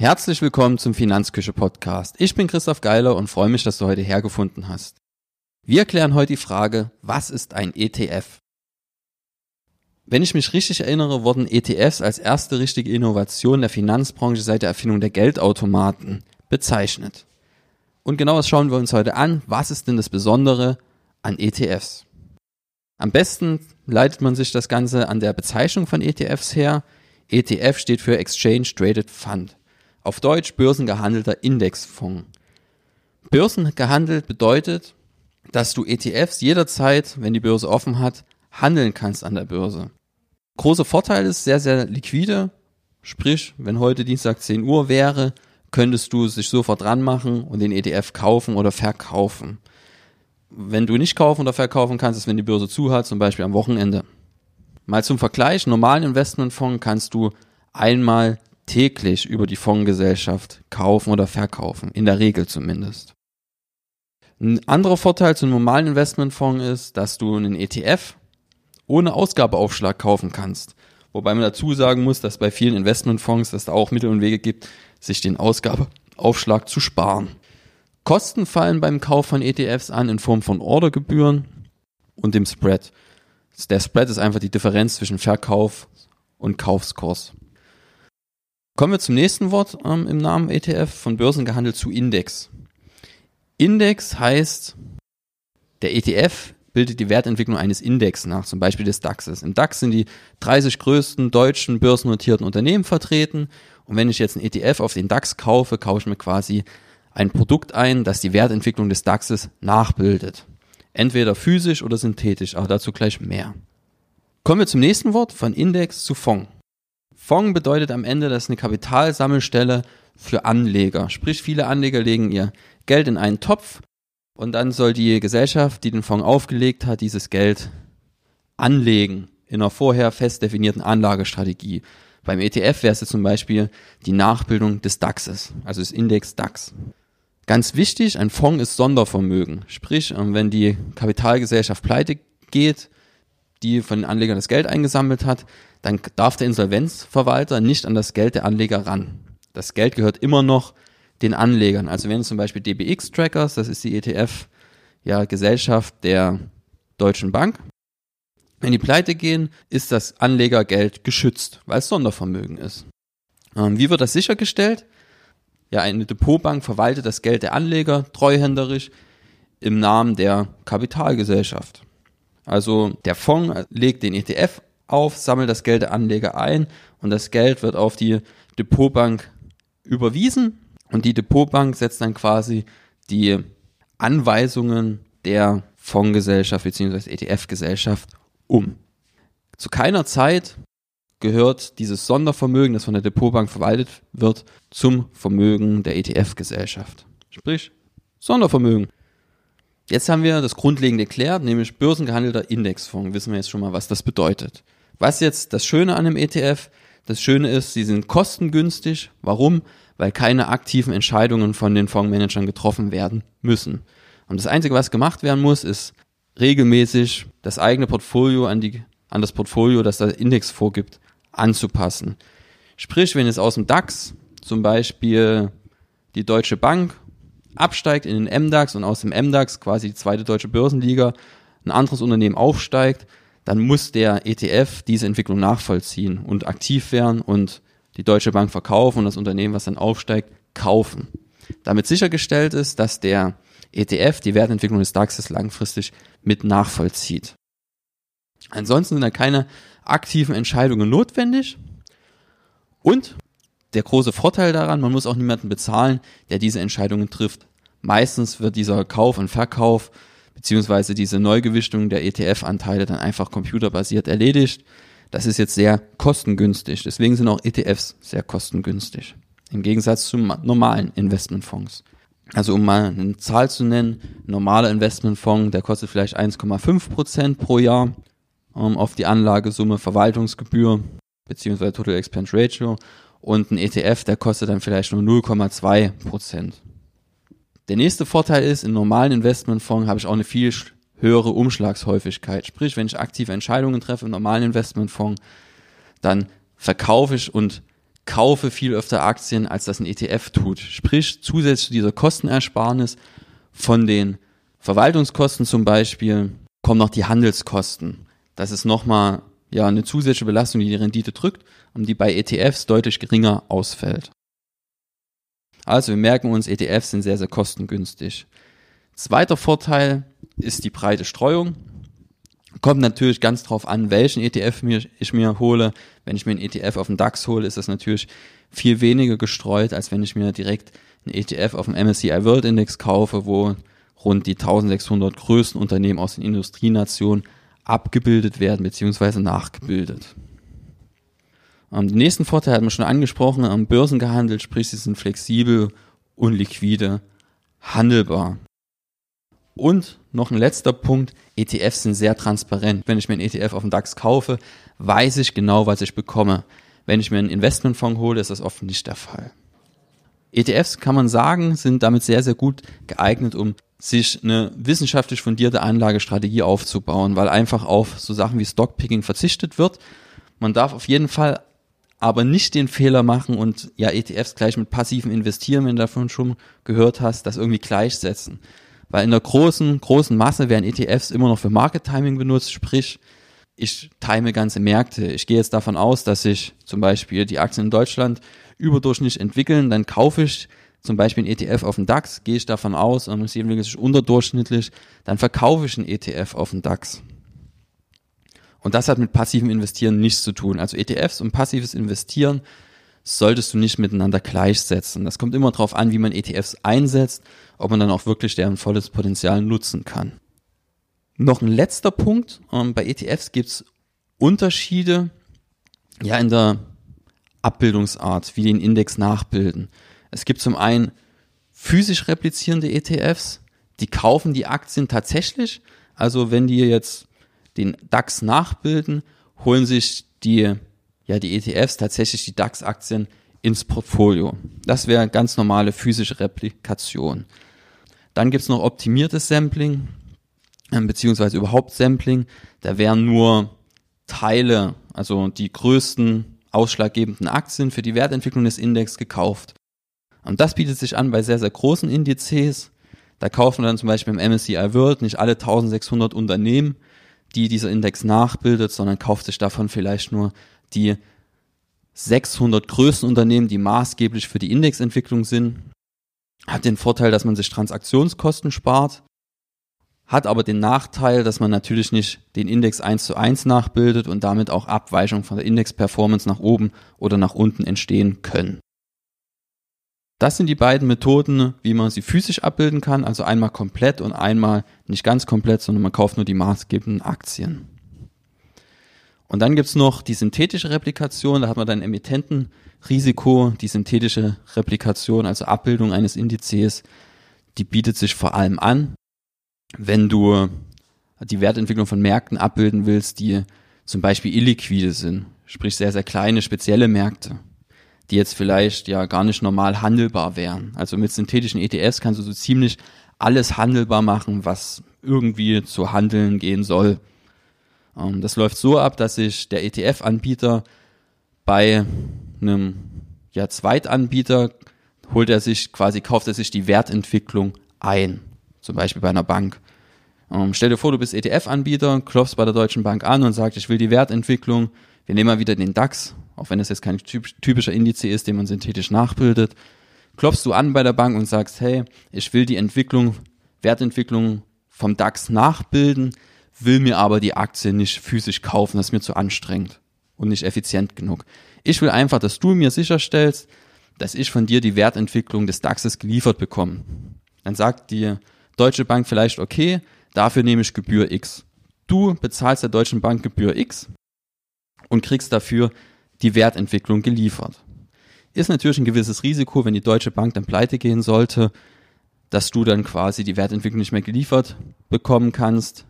Herzlich willkommen zum Finanzküche Podcast. Ich bin Christoph Geiler und freue mich, dass du heute hergefunden hast. Wir klären heute die Frage, was ist ein ETF? Wenn ich mich richtig erinnere, wurden ETFs als erste richtige Innovation der Finanzbranche seit der Erfindung der Geldautomaten bezeichnet. Und genau das schauen wir uns heute an. Was ist denn das Besondere an ETFs? Am besten leitet man sich das Ganze an der Bezeichnung von ETFs her. ETF steht für Exchange Traded Fund. Auf Deutsch börsengehandelter Indexfonds. Börsengehandelt bedeutet, dass du ETFs jederzeit, wenn die Börse offen hat, handeln kannst an der Börse. Großer Vorteil ist sehr, sehr liquide. Sprich, wenn heute Dienstag 10 Uhr wäre, könntest du sich sofort dran machen und den ETF kaufen oder verkaufen. Wenn du nicht kaufen oder verkaufen kannst, ist, wenn die Börse zu hat, zum Beispiel am Wochenende. Mal zum Vergleich, normalen Investmentfonds kannst du einmal täglich über die Fondsgesellschaft kaufen oder verkaufen, in der Regel zumindest. Ein anderer Vorteil zum normalen Investmentfonds ist, dass du einen ETF ohne Ausgabeaufschlag kaufen kannst. Wobei man dazu sagen muss, dass bei vielen Investmentfonds es da auch Mittel und Wege gibt, sich den Ausgabeaufschlag zu sparen. Kosten fallen beim Kauf von ETFs an in Form von Ordergebühren und dem Spread. Der Spread ist einfach die Differenz zwischen Verkauf und Kaufskurs. Kommen wir zum nächsten Wort ähm, im Namen ETF, von Börsen gehandelt zu Index. Index heißt, der ETF bildet die Wertentwicklung eines Index nach, zum Beispiel des DAXes. Im DAX sind die 30 größten deutschen börsennotierten Unternehmen vertreten. Und wenn ich jetzt einen ETF auf den DAX kaufe, kaufe ich mir quasi ein Produkt ein, das die Wertentwicklung des DAXes nachbildet. Entweder physisch oder synthetisch, aber dazu gleich mehr. Kommen wir zum nächsten Wort, von Index zu Fonds. Fonds bedeutet am Ende, dass eine Kapitalsammelstelle für Anleger. Sprich, viele Anleger legen ihr Geld in einen Topf und dann soll die Gesellschaft, die den Fonds aufgelegt hat, dieses Geld anlegen in einer vorher fest definierten Anlagestrategie. Beim ETF wäre es zum Beispiel die Nachbildung des DAXes, also des Index DAX. Ganz wichtig, ein Fonds ist Sondervermögen. Sprich, ähm, wenn die Kapitalgesellschaft pleite geht, die von den Anlegern das Geld eingesammelt hat, dann darf der Insolvenzverwalter nicht an das Geld der Anleger ran. Das Geld gehört immer noch den Anlegern. Also wenn zum Beispiel DBX Trackers, das ist die ETF, ja, Gesellschaft der Deutschen Bank, wenn die pleite gehen, ist das Anlegergeld geschützt, weil es Sondervermögen ist. Ähm, wie wird das sichergestellt? Ja, eine Depotbank verwaltet das Geld der Anleger treuhänderisch im Namen der Kapitalgesellschaft. Also der Fonds legt den ETF auf, sammelt das Geld der Anleger ein und das Geld wird auf die Depotbank überwiesen und die Depotbank setzt dann quasi die Anweisungen der Fondsgesellschaft bzw. ETF-Gesellschaft um. Zu keiner Zeit gehört dieses Sondervermögen, das von der Depotbank verwaltet wird, zum Vermögen der ETF-Gesellschaft. Sprich, Sondervermögen. Jetzt haben wir das Grundlegende geklärt, nämlich börsengehandelter Indexfonds. Wissen wir jetzt schon mal, was das bedeutet. Was jetzt das Schöne an einem ETF? Das Schöne ist, sie sind kostengünstig. Warum? Weil keine aktiven Entscheidungen von den Fondsmanagern getroffen werden müssen. Und das Einzige, was gemacht werden muss, ist regelmäßig das eigene Portfolio an, die, an das Portfolio, das der Index vorgibt, anzupassen. Sprich, wenn es aus dem DAX zum Beispiel die Deutsche Bank absteigt in den MDAX und aus dem MDAX quasi die zweite deutsche Börsenliga ein anderes Unternehmen aufsteigt, dann muss der ETF diese Entwicklung nachvollziehen und aktiv werden und die Deutsche Bank verkaufen und das Unternehmen, was dann aufsteigt, kaufen. Damit sichergestellt ist, dass der ETF die Wertentwicklung des DAXes langfristig mit nachvollzieht. Ansonsten sind da keine aktiven Entscheidungen notwendig. Und der große Vorteil daran, man muss auch niemanden bezahlen, der diese Entscheidungen trifft. Meistens wird dieser Kauf und Verkauf beziehungsweise diese Neugewichtung der ETF-Anteile dann einfach computerbasiert erledigt. Das ist jetzt sehr kostengünstig. Deswegen sind auch ETFs sehr kostengünstig. Im Gegensatz zu normalen Investmentfonds. Also um mal eine Zahl zu nennen, ein normaler Investmentfonds, der kostet vielleicht 1,5 Prozent pro Jahr um, auf die Anlagesumme, Verwaltungsgebühr beziehungsweise Total Expense Ratio und ein ETF, der kostet dann vielleicht nur 0,2 Prozent. Der nächste Vorteil ist, in normalen Investmentfonds habe ich auch eine viel höhere Umschlagshäufigkeit. Sprich, wenn ich aktive Entscheidungen treffe im normalen Investmentfonds, dann verkaufe ich und kaufe viel öfter Aktien, als das ein ETF tut. Sprich, zusätzlich zu dieser Kostenersparnis von den Verwaltungskosten zum Beispiel kommen noch die Handelskosten. Das ist nochmal ja, eine zusätzliche Belastung, die die Rendite drückt und die bei ETFs deutlich geringer ausfällt. Also wir merken uns, ETFs sind sehr, sehr kostengünstig. Zweiter Vorteil ist die breite Streuung. Kommt natürlich ganz drauf an, welchen ETF ich mir hole. Wenn ich mir einen ETF auf den DAX hole, ist das natürlich viel weniger gestreut, als wenn ich mir direkt einen ETF auf dem MSCI World Index kaufe, wo rund die 1600 größten Unternehmen aus den Industrienationen abgebildet werden bzw. nachgebildet. Ähm, den nächsten Vorteil hat man schon angesprochen, am Börsen gehandelt, sprich sie sind flexibel und liquide handelbar. Und noch ein letzter Punkt, ETFs sind sehr transparent. Wenn ich mir einen ETF auf dem DAX kaufe, weiß ich genau, was ich bekomme. Wenn ich mir einen Investmentfonds hole, ist das oft nicht der Fall. ETFs kann man sagen, sind damit sehr, sehr gut geeignet, um sich eine wissenschaftlich fundierte Anlagestrategie aufzubauen, weil einfach auf so Sachen wie Stockpicking verzichtet wird. Man darf auf jeden Fall aber nicht den Fehler machen und ja ETFs gleich mit passivem Investieren, wenn du davon schon gehört hast, das irgendwie gleichsetzen. Weil in der großen, großen Masse werden ETFs immer noch für Market Timing benutzt, sprich, ich time ganze Märkte. Ich gehe jetzt davon aus, dass sich zum Beispiel die Aktien in Deutschland überdurchschnittlich entwickeln, dann kaufe ich zum Beispiel ein ETF auf den DAX, gehe ich davon aus, und es sich unterdurchschnittlich, dann verkaufe ich ein ETF auf den DAX. Und das hat mit passivem Investieren nichts zu tun. Also ETFs und passives Investieren solltest du nicht miteinander gleichsetzen. Das kommt immer darauf an, wie man ETFs einsetzt, ob man dann auch wirklich deren volles Potenzial nutzen kann. Noch ein letzter Punkt. Ähm, bei ETFs gibt es Unterschiede ja, in der Abbildungsart, wie den Index nachbilden. Es gibt zum einen physisch replizierende ETFs, die kaufen die Aktien tatsächlich. Also wenn die jetzt den DAX nachbilden, holen sich die, ja, die ETFs tatsächlich die DAX-Aktien ins Portfolio. Das wäre ganz normale physische Replikation. Dann gibt's noch optimiertes Sampling, äh, beziehungsweise überhaupt Sampling. Da wären nur Teile, also die größten ausschlaggebenden Aktien für die Wertentwicklung des Index gekauft. Und das bietet sich an bei sehr, sehr großen Indizes. Da kaufen wir dann zum Beispiel im MSCI World nicht alle 1600 Unternehmen, die dieser Index nachbildet, sondern kauft sich davon vielleicht nur die 600 größten Unternehmen, die maßgeblich für die Indexentwicklung sind. Hat den Vorteil, dass man sich Transaktionskosten spart, hat aber den Nachteil, dass man natürlich nicht den Index eins zu eins nachbildet und damit auch Abweichungen von der Index-Performance nach oben oder nach unten entstehen können. Das sind die beiden Methoden, wie man sie physisch abbilden kann, also einmal komplett und einmal nicht ganz komplett, sondern man kauft nur die maßgebenden Aktien. Und dann gibt's noch die synthetische Replikation, da hat man dann Emittentenrisiko, die synthetische Replikation, also Abbildung eines Indizes, die bietet sich vor allem an, wenn du die Wertentwicklung von Märkten abbilden willst, die zum Beispiel illiquide sind, sprich sehr, sehr kleine, spezielle Märkte die jetzt vielleicht ja gar nicht normal handelbar wären. Also mit synthetischen ETFs kannst du so ziemlich alles handelbar machen, was irgendwie zu handeln gehen soll. Ähm, das läuft so ab, dass sich der ETF-Anbieter bei einem ja, Zweitanbieter holt er sich quasi, kauft er sich die Wertentwicklung ein. Zum Beispiel bei einer Bank. Ähm, stell dir vor, du bist ETF-Anbieter, klopfst bei der Deutschen Bank an und sagst, ich will die Wertentwicklung. Wir nehmen mal wieder den DAX auch wenn es jetzt kein typischer Indiz ist, den man synthetisch nachbildet, klopfst du an bei der Bank und sagst, hey, ich will die Entwicklung, Wertentwicklung vom DAX nachbilden, will mir aber die Aktie nicht physisch kaufen, das ist mir zu anstrengend und nicht effizient genug. Ich will einfach, dass du mir sicherstellst, dass ich von dir die Wertentwicklung des DAXes geliefert bekomme. Dann sagt die Deutsche Bank vielleicht, okay, dafür nehme ich Gebühr X. Du bezahlst der Deutschen Bank Gebühr X und kriegst dafür die Wertentwicklung geliefert. Ist natürlich ein gewisses Risiko, wenn die Deutsche Bank dann pleite gehen sollte, dass du dann quasi die Wertentwicklung nicht mehr geliefert bekommen kannst.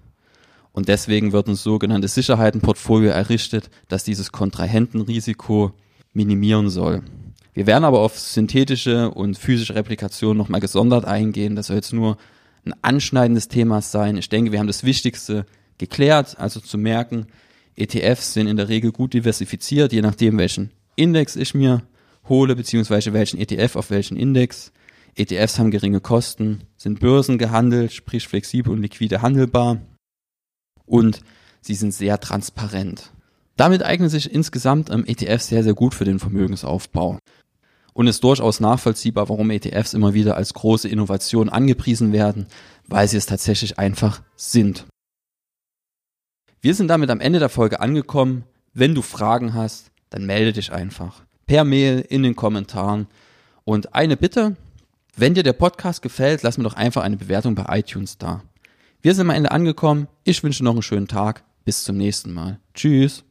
Und deswegen wird ein sogenanntes Sicherheitenportfolio errichtet, das dieses Kontrahentenrisiko minimieren soll. Wir werden aber auf synthetische und physische Replikation nochmal gesondert eingehen. Das soll jetzt nur ein anschneidendes Thema sein. Ich denke, wir haben das Wichtigste geklärt, also zu merken, ETFs sind in der Regel gut diversifiziert, je nachdem, welchen Index ich mir hole, beziehungsweise welchen ETF auf welchen Index. ETFs haben geringe Kosten, sind börsengehandelt, sprich flexibel und liquide handelbar und sie sind sehr transparent. Damit eignen sich insgesamt ähm, ETFs sehr, sehr gut für den Vermögensaufbau. Und ist durchaus nachvollziehbar, warum ETFs immer wieder als große Innovation angepriesen werden, weil sie es tatsächlich einfach sind. Wir sind damit am Ende der Folge angekommen. Wenn du Fragen hast, dann melde dich einfach. Per Mail, in den Kommentaren. Und eine Bitte, wenn dir der Podcast gefällt, lass mir doch einfach eine Bewertung bei iTunes da. Wir sind am Ende angekommen. Ich wünsche noch einen schönen Tag. Bis zum nächsten Mal. Tschüss.